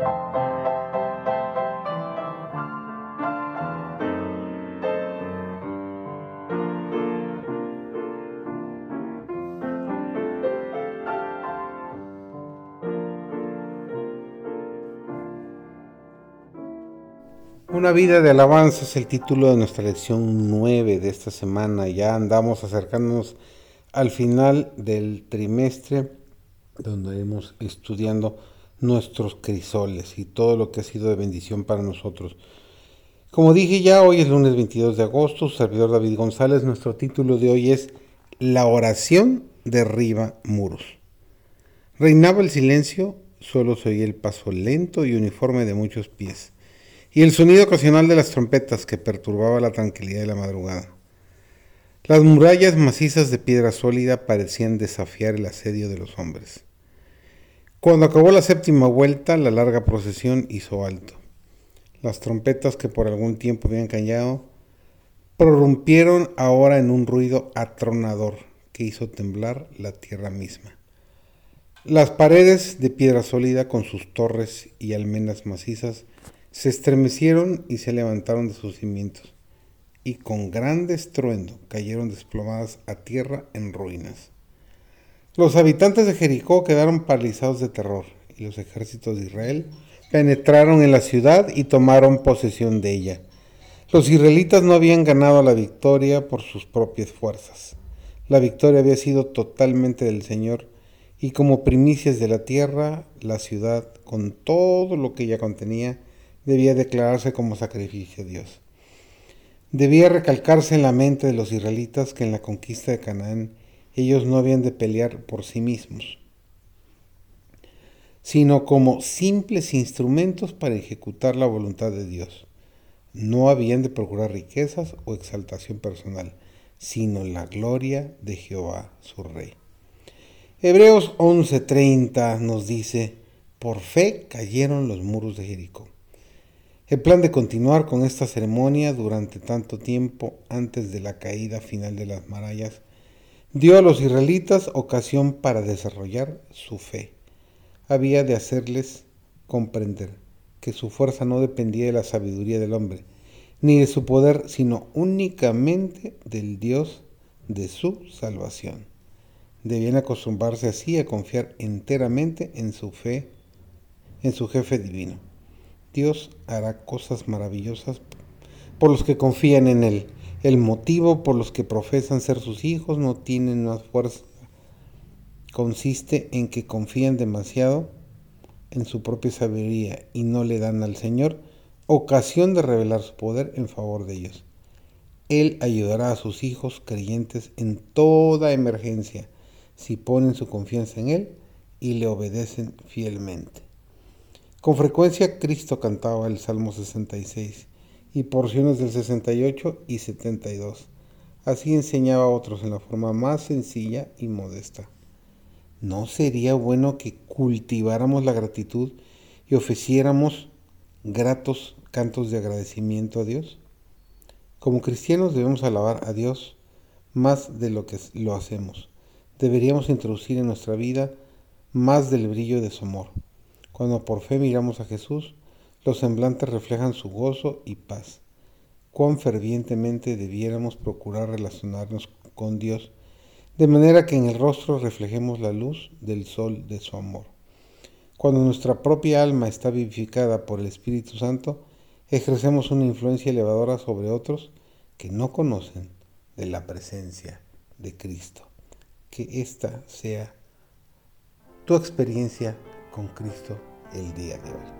Una vida de alabanza es el título de nuestra lección 9 de esta semana. Ya andamos acercándonos al final del trimestre donde hemos estudiando nuestros crisoles y todo lo que ha sido de bendición para nosotros. Como dije ya, hoy es lunes 22 de agosto, servidor David González, nuestro título de hoy es La oración derriba muros. Reinaba el silencio, solo se oía el paso lento y uniforme de muchos pies y el sonido ocasional de las trompetas que perturbaba la tranquilidad de la madrugada. Las murallas macizas de piedra sólida parecían desafiar el asedio de los hombres. Cuando acabó la séptima vuelta, la larga procesión hizo alto. Las trompetas que por algún tiempo habían callado prorrumpieron ahora en un ruido atronador que hizo temblar la tierra misma. Las paredes de piedra sólida con sus torres y almenas macizas se estremecieron y se levantaron de sus cimientos, y con grande estruendo cayeron desplomadas a tierra en ruinas. Los habitantes de Jericó quedaron paralizados de terror, y los ejércitos de Israel penetraron en la ciudad y tomaron posesión de ella. Los israelitas no habían ganado la victoria por sus propias fuerzas. La victoria había sido totalmente del Señor, y como primicias de la tierra, la ciudad, con todo lo que ella contenía, debía declararse como sacrificio a Dios. Debía recalcarse en la mente de los israelitas que en la conquista de Canaán ellos no habían de pelear por sí mismos, sino como simples instrumentos para ejecutar la voluntad de Dios. No habían de procurar riquezas o exaltación personal, sino la gloria de Jehová, su Rey. Hebreos 11:30 nos dice, por fe cayeron los muros de Jericó. El plan de continuar con esta ceremonia durante tanto tiempo antes de la caída final de las murallas dio a los israelitas ocasión para desarrollar su fe. Había de hacerles comprender que su fuerza no dependía de la sabiduría del hombre, ni de su poder, sino únicamente del Dios de su salvación. Debían acostumbrarse así a confiar enteramente en su fe, en su jefe divino. Dios hará cosas maravillosas por los que confían en Él. El motivo por los que profesan ser sus hijos no tienen más fuerza. Consiste en que confían demasiado en su propia sabiduría y no le dan al Señor ocasión de revelar su poder en favor de ellos. Él ayudará a sus hijos creyentes en toda emergencia si ponen su confianza en Él y le obedecen fielmente. Con frecuencia Cristo cantaba el Salmo 66 y porciones del 68 y 72. Así enseñaba a otros en la forma más sencilla y modesta. ¿No sería bueno que cultiváramos la gratitud y ofreciéramos gratos cantos de agradecimiento a Dios? Como cristianos debemos alabar a Dios más de lo que lo hacemos. Deberíamos introducir en nuestra vida más del brillo de su amor. Cuando por fe miramos a Jesús, los semblantes reflejan su gozo y paz. Cuán fervientemente debiéramos procurar relacionarnos con Dios, de manera que en el rostro reflejemos la luz del sol de su amor. Cuando nuestra propia alma está vivificada por el Espíritu Santo, ejercemos una influencia elevadora sobre otros que no conocen de la presencia de Cristo. Que esta sea tu experiencia con Cristo el día de hoy.